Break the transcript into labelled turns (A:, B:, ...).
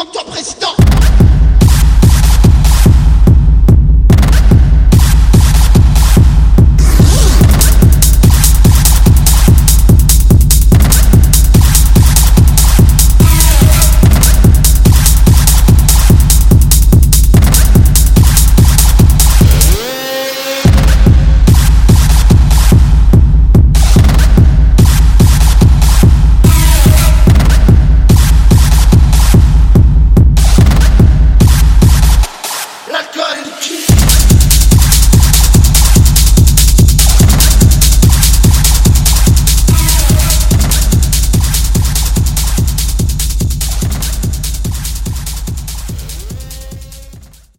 A: comme toi, président. Bye.